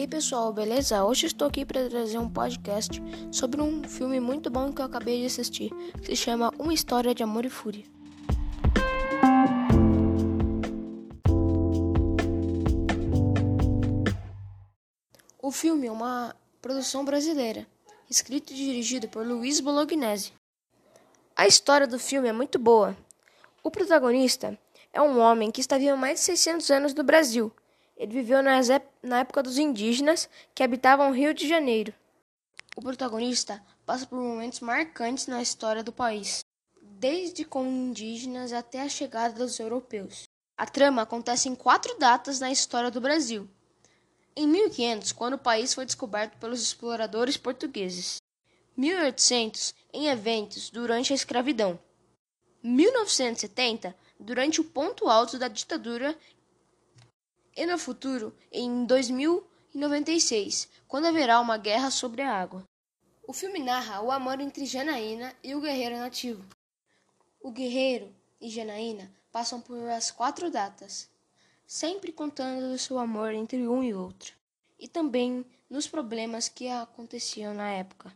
aí pessoal, beleza? Hoje estou aqui para trazer um podcast sobre um filme muito bom que eu acabei de assistir, que se chama Uma História de Amor e Fúria. O filme é uma produção brasileira, escrito e dirigido por Luiz Bolognese. A história do filme é muito boa. O protagonista é um homem que está vivendo mais de 600 anos no Brasil ele viveu na época dos indígenas que habitavam o Rio de Janeiro. O protagonista passa por momentos marcantes na história do país, desde com indígenas até a chegada dos europeus. A trama acontece em quatro datas na história do Brasil. Em 1500, quando o país foi descoberto pelos exploradores portugueses. 1800, em eventos durante a escravidão. 1970, durante o ponto alto da ditadura e no futuro, em 2096, quando haverá uma guerra sobre a água. O filme narra o amor entre Janaína e o guerreiro nativo. O guerreiro e Janaína passam por as quatro datas, sempre contando do seu amor entre um e outro, e também nos problemas que aconteciam na época.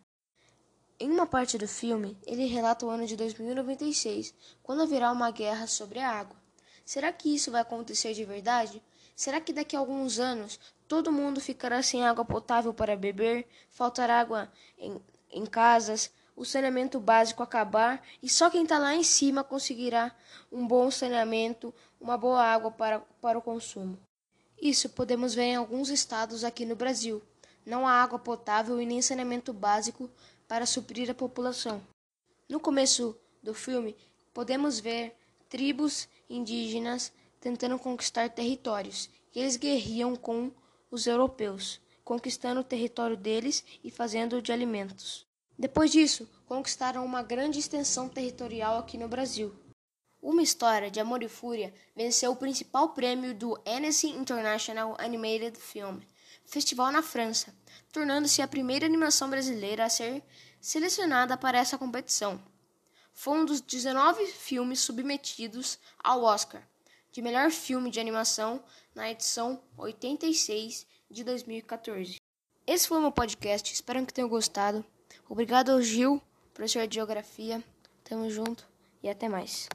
Em uma parte do filme, ele relata o ano de 2096, quando haverá uma guerra sobre a água. Será que isso vai acontecer de verdade? Será que daqui a alguns anos todo mundo ficará sem água potável para beber, faltará água em, em casas, o saneamento básico acabar e só quem está lá em cima conseguirá um bom saneamento, uma boa água para, para o consumo? Isso podemos ver em alguns estados aqui no Brasil. Não há água potável e nem saneamento básico para suprir a população. No começo do filme, podemos ver tribos indígenas tentando conquistar territórios, eles guerriam com os europeus, conquistando o território deles e fazendo de alimentos. Depois disso, conquistaram uma grande extensão territorial aqui no Brasil. Uma História de Amor e Fúria venceu o principal prêmio do Annecy International Animated Film Festival na França, tornando-se a primeira animação brasileira a ser selecionada para essa competição. Foi um dos 19 filmes submetidos ao Oscar, de melhor filme de animação na edição 86 de 2014. Esse foi o meu podcast, espero que tenham gostado. Obrigado ao Gil, professor de Geografia. Tamo junto e até mais.